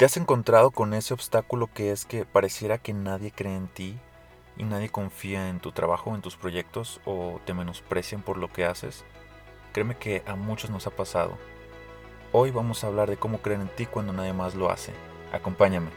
¿Te has encontrado con ese obstáculo que es que pareciera que nadie cree en ti y nadie confía en tu trabajo, en tus proyectos o te menosprecian por lo que haces? Créeme que a muchos nos ha pasado. Hoy vamos a hablar de cómo creer en ti cuando nadie más lo hace. Acompáñame.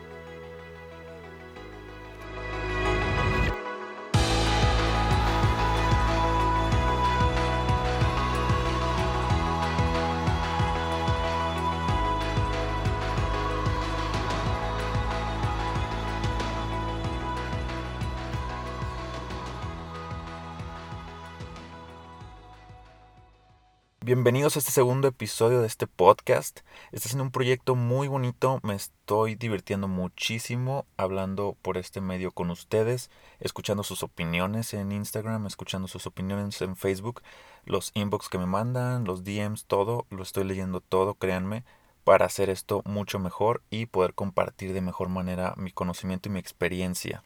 Bienvenidos a este segundo episodio de este podcast. Este es un proyecto muy bonito, me estoy divirtiendo muchísimo hablando por este medio con ustedes, escuchando sus opiniones en Instagram, escuchando sus opiniones en Facebook, los inbox que me mandan, los DMs, todo, lo estoy leyendo todo, créanme, para hacer esto mucho mejor y poder compartir de mejor manera mi conocimiento y mi experiencia.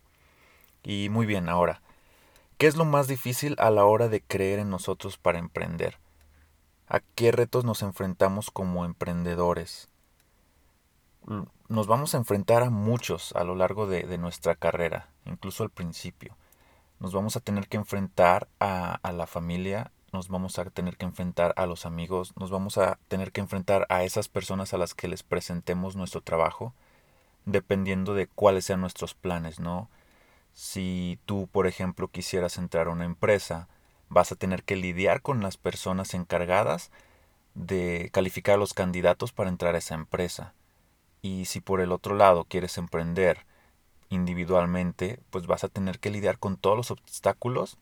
Y muy bien, ahora, ¿qué es lo más difícil a la hora de creer en nosotros para emprender? ¿A qué retos nos enfrentamos como emprendedores? Nos vamos a enfrentar a muchos a lo largo de, nuestra carrera, incluso al principio. Nos vamos a tener que enfrentar a, a la familia, nos vamos a tener que enfrentar a los amigos, nos vamos a tener que enfrentar a esas personas a las que les presentemos nuestro trabajo, dependiendo de cuáles sean nuestros planes, ¿no? Si tú, por ejemplo, quisieras entrar a una empresa, vas a tener que lidiar con las personas encargadas de calificar a los candidatos para entrar a esa empresa. Y si por el otro lado quieres emprender individualmente, pues vas a tener que lidiar con todos los obstáculos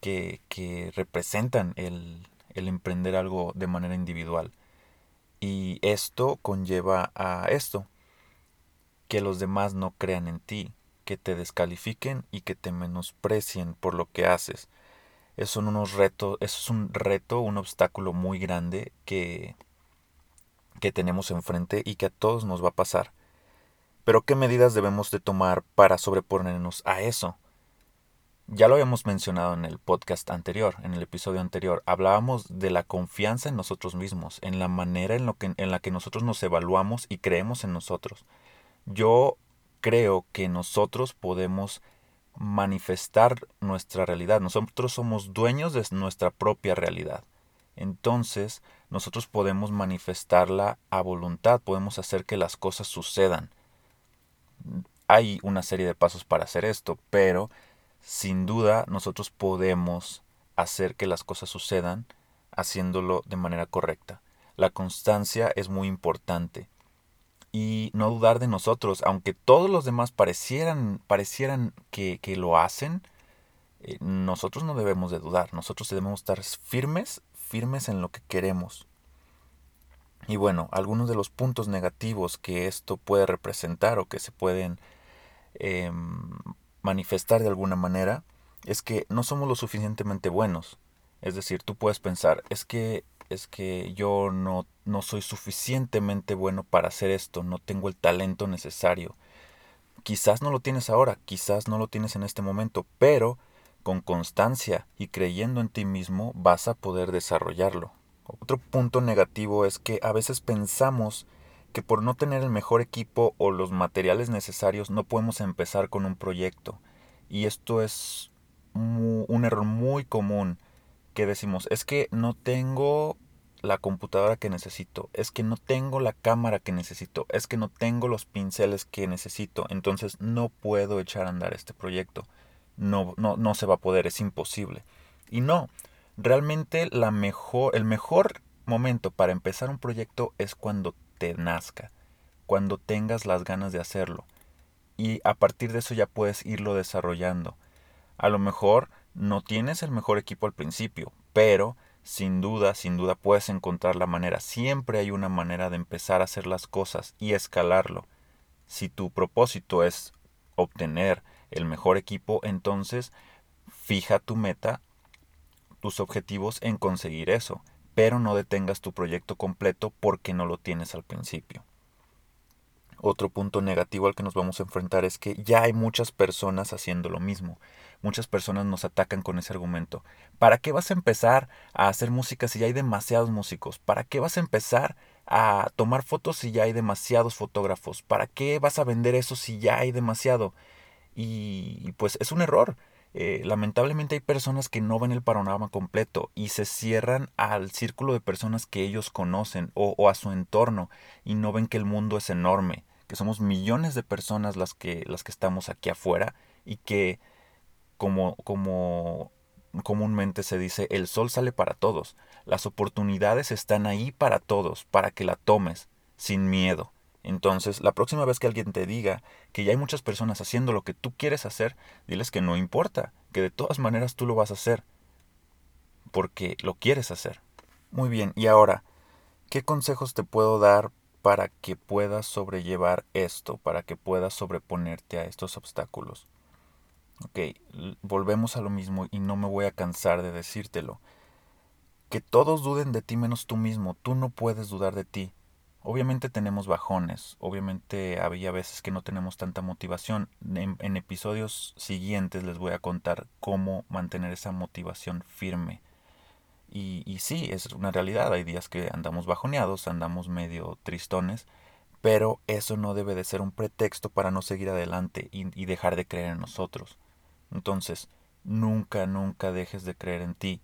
que, que representan el, el emprender algo de manera individual. Y esto conlleva a esto, que los demás no crean en ti, que te descalifiquen y que te menosprecien por lo que haces son unos retos, eso es un reto, un obstáculo muy grande que, que tenemos enfrente y que a todos nos va a pasar. Pero ¿qué medidas debemos de tomar para sobreponernos a eso? Ya lo habíamos mencionado en el podcast anterior, en el episodio anterior. Hablábamos de la confianza en nosotros mismos, en la manera en, lo que, en la que nosotros nos evaluamos y creemos en nosotros. Yo creo que nosotros podemos manifestar nuestra realidad. Nosotros somos dueños de nuestra propia realidad. Entonces, nosotros podemos manifestarla a voluntad, podemos hacer que las cosas sucedan. Hay una serie de pasos para hacer esto, pero sin duda nosotros podemos hacer que las cosas sucedan haciéndolo de manera correcta. La constancia es muy importante y no dudar de nosotros, aunque todos los demás parecieran, parecieran que, que lo hacen, eh, nosotros no debemos de dudar, nosotros debemos estar firmes, firmes en lo que queremos. Y bueno, algunos de los puntos negativos que esto puede representar o que se pueden em, manifestar de alguna manera es que no somos lo suficientemente buenos. Es decir, tú puedes pensar, es que es que yo no, no soy suficientemente bueno para hacer esto, no tengo el talento necesario. Quizás no lo tienes ahora, quizás no lo tienes en este momento, pero con constancia y creyendo en ti mismo vas a poder desarrollarlo. Otro punto negativo es que a veces pensamos que por no tener el mejor equipo o los materiales necesarios no podemos empezar con un proyecto. Y esto es un error muy común que decimos, es que no tengo la computadora que necesito, es que no tengo la cámara que necesito, es que no tengo los pinceles que necesito, entonces no puedo echar a andar este proyecto. No, no, no se va a poder, es imposible. Y no, realmente la mejor, el mejor momento para empezar un proyecto es cuando te nazca, cuando tengas las ganas de hacerlo. Y a partir de eso ya puedes irlo desarrollando. A lo mejor no tienes el mejor equipo al principio, pero sin duda, sin duda puedes encontrar la manera. Siempre hay una manera de empezar a hacer las cosas y escalarlo. Si tu propósito es obtener el mejor equipo, entonces fija tu meta, tus objetivos en conseguir eso, pero no detengas tu proyecto completo porque no lo tienes al principio. Otro punto negativo al que nos vamos a enfrentar es que ya hay muchas personas haciendo lo mismo. Muchas personas nos atacan con ese argumento. ¿Para qué vas a empezar a hacer música si ya hay demasiados músicos? ¿Para qué vas a empezar a tomar fotos si ya hay demasiados fotógrafos. ¿Para qué vas a vender eso si ya hay demasiado? Y, pues es un error. Eh, lamentablemente hay personas que no ven el panorama completo y se cierran al círculo de personas que ellos conocen o, o, a su entorno y no ven que el mundo es enorme, que somos millones de personas las que, las que estamos aquí afuera y que como, como comúnmente se dice, el sol sale para todos. Las oportunidades están ahí para todos, para que la tomes, sin miedo. Entonces, la próxima vez que alguien te diga que ya hay muchas personas haciendo lo que tú quieres hacer, diles que no importa, que de todas maneras tú lo vas a hacer, porque lo quieres hacer. Muy bien, y ahora, ¿qué consejos te puedo dar para que puedas sobrellevar esto, para que puedas sobreponerte a estos obstáculos? Ok, volvemos a lo mismo y no me voy a cansar de decírtelo. Que todos duden de ti menos tú mismo, tú no puedes dudar de ti. Obviamente tenemos bajones, obviamente había veces que no tenemos tanta motivación. En, episodios siguientes les voy a contar cómo mantener esa motivación firme. Y, y sí, es una realidad, hay días que andamos bajoneados, andamos medio tristones, pero eso no debe de ser un pretexto para no seguir adelante y dejar de creer en nosotros. Entonces, nunca, nunca dejes de creer en ti.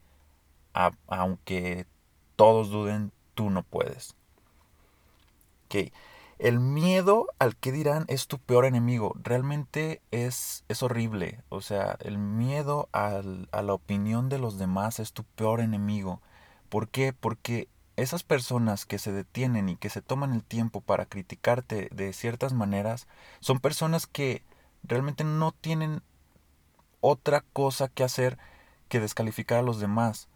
aunque todos duden, tú no puedes. Ok. El miedo al que dirán es tu peor enemigo. Realmente es, es horrible. O sea, el miedo al, a la opinión de los demás es tu peor enemigo. ¿Por qué? Porque esas personas que se detienen y que se toman el tiempo para criticarte de ciertas maneras son personas que realmente no tienen otra cosa que hacer que descalificar a los demás.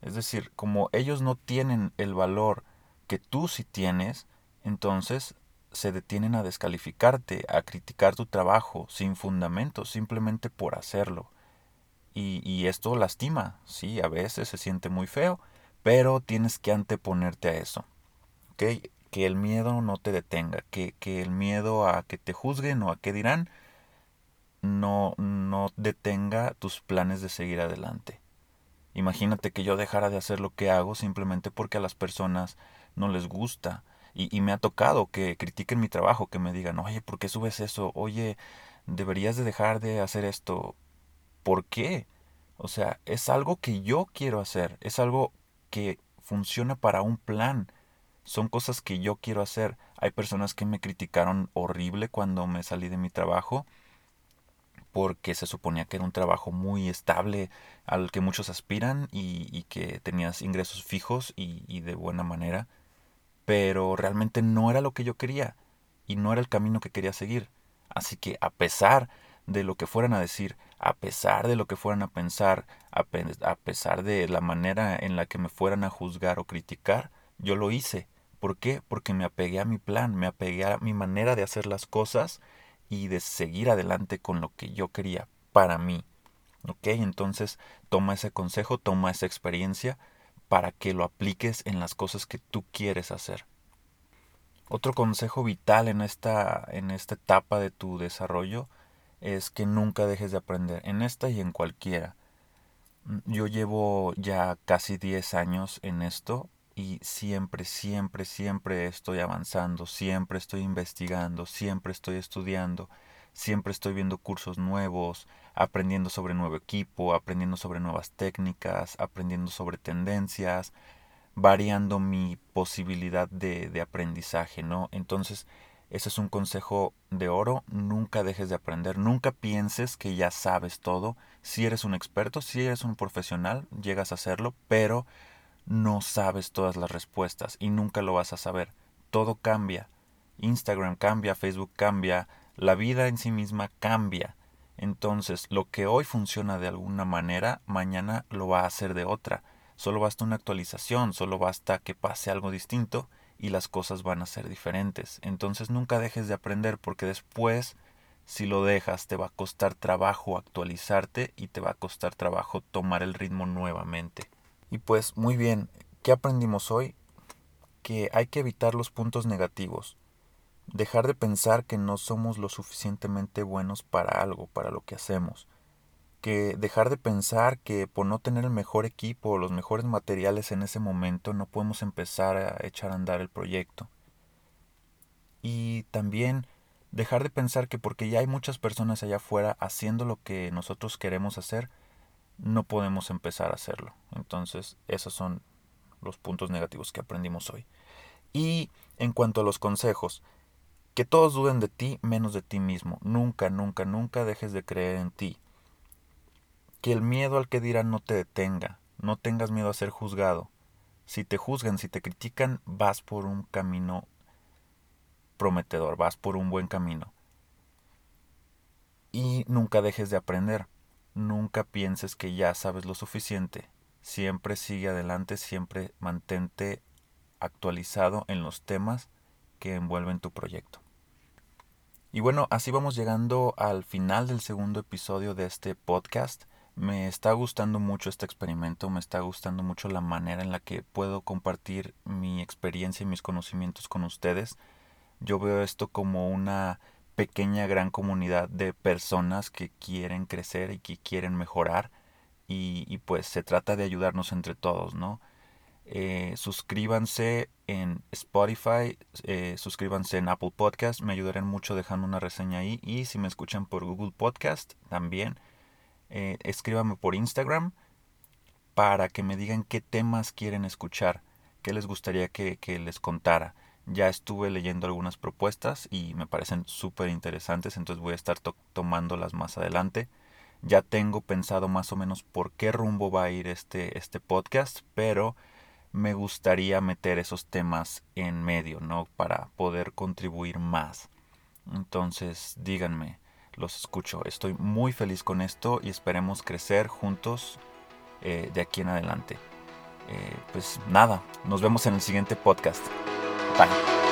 Es decir, como ellos no tienen el valor que tú sí tienes, entonces se detienen a descalificarte, a criticar tu trabajo sin fundamento, simplemente por hacerlo. Y, y, esto lastima, sí, a veces se siente muy feo, pero tienes que anteponerte a eso. Que el miedo no te detenga, que, que el miedo a que te juzguen o a qué dirán no, no detenga tus planes de seguir adelante. Imagínate que yo dejara de hacer lo que hago simplemente porque a las personas no les gusta. Y, y, me ha tocado que critiquen mi trabajo, que me digan, oye, ¿por qué subes eso? Oye, deberías de dejar de hacer esto. ¿Por qué? O sea, es algo que yo quiero hacer, es algo que funciona para un plan. Son cosas que yo quiero hacer. Hay personas que me criticaron horrible cuando me salí de mi trabajo porque se suponía que era un trabajo muy estable al que muchos aspiran y, que tenías ingresos fijos y, y, de buena manera, pero realmente no era lo que yo quería y no era el camino que quería seguir. Así que a pesar de lo que fueran a decir, a pesar de lo que fueran a pensar, a, pesar de la manera en la que me fueran a juzgar o criticar, yo lo hice. ¿Por qué? Porque me apegué a mi plan, me apegué a mi manera de hacer las cosas y de seguir adelante con lo que yo quería para mí. ¿Ok? Entonces toma ese consejo, toma esa experiencia para que lo apliques en las cosas que tú quieres hacer. Otro consejo vital en esta, en esta etapa de tu desarrollo es que nunca dejes de aprender, en esta y en cualquiera. Yo llevo ya casi 10 años en esto y siempre, siempre, siempre estoy avanzando, siempre estoy investigando, siempre estoy estudiando, siempre estoy viendo cursos nuevos, aprendiendo sobre nuevo equipo, aprendiendo sobre nuevas técnicas, aprendiendo sobre tendencias, variando mi posibilidad de, de aprendizaje, ¿no? Entonces, ese es un consejo de oro, nunca dejes de aprender, nunca pienses que ya sabes todo, si eres un experto, si eres un profesional, llegas a serlo, pero no sabes todas las respuestas y nunca lo vas a saber. Todo cambia. Instagram cambia, Facebook cambia, la vida en sí misma cambia. Entonces, lo que hoy funciona de alguna manera, mañana lo va a hacer de otra. Solo basta una actualización, solo basta que pase algo distinto y las cosas van a ser diferentes. Entonces, nunca dejes de aprender porque después, si lo dejas, te va a costar trabajo actualizarte y te va a costar trabajo tomar el ritmo nuevamente. Y pues muy bien, ¿qué aprendimos hoy? Que hay que evitar los puntos negativos, dejar de pensar que no somos lo suficientemente buenos para algo, para lo que hacemos, que dejar de pensar que por no tener el mejor equipo o los mejores materiales en ese momento no podemos empezar a echar a andar el proyecto. Y también dejar de pensar que porque ya hay muchas personas allá afuera haciendo lo que nosotros queremos hacer, no podemos empezar a hacerlo. Entonces, esos son los puntos negativos que aprendimos hoy. Y en cuanto a los consejos, que todos duden de ti menos de ti mismo. Nunca, nunca, nunca dejes de creer en ti. Que el miedo al que dirán no te detenga. No tengas miedo a ser juzgado. Si te juzgan, si te critican, vas por un camino prometedor, vas por un buen camino. Y nunca dejes de aprender. Nunca pienses que ya sabes lo suficiente. Siempre sigue adelante, siempre mantente actualizado en los temas que envuelven tu proyecto. Y bueno, así vamos llegando al final del segundo episodio de este podcast. Me está gustando mucho este experimento, me está gustando mucho la manera en la que puedo compartir mi experiencia y mis conocimientos con ustedes. Yo veo esto como una pequeña gran comunidad de personas que quieren crecer y que quieren mejorar y, y pues se trata de ayudarnos entre todos, ¿no? Eh, suscríbanse en Spotify, eh, suscríbanse en Apple Podcast, me ayudarán mucho dejando una reseña ahí. Y si me escuchan por Google Podcast, también eh, escríbanme por Instagram para que me digan qué temas quieren escuchar, qué les gustaría que, que les contara. Ya estuve leyendo algunas propuestas y me parecen súper interesantes, entonces voy a estar tomándolas más adelante. Ya tengo pensado más o menos por qué rumbo va a ir este, este podcast, pero me gustaría meter esos temas en medio, ¿no? Para poder contribuir más. Entonces, díganme, los escucho. Estoy muy feliz con esto y esperemos crecer juntos eh, de aquí en adelante. Eh, pues nada, nos vemos en el siguiente podcast. Bye.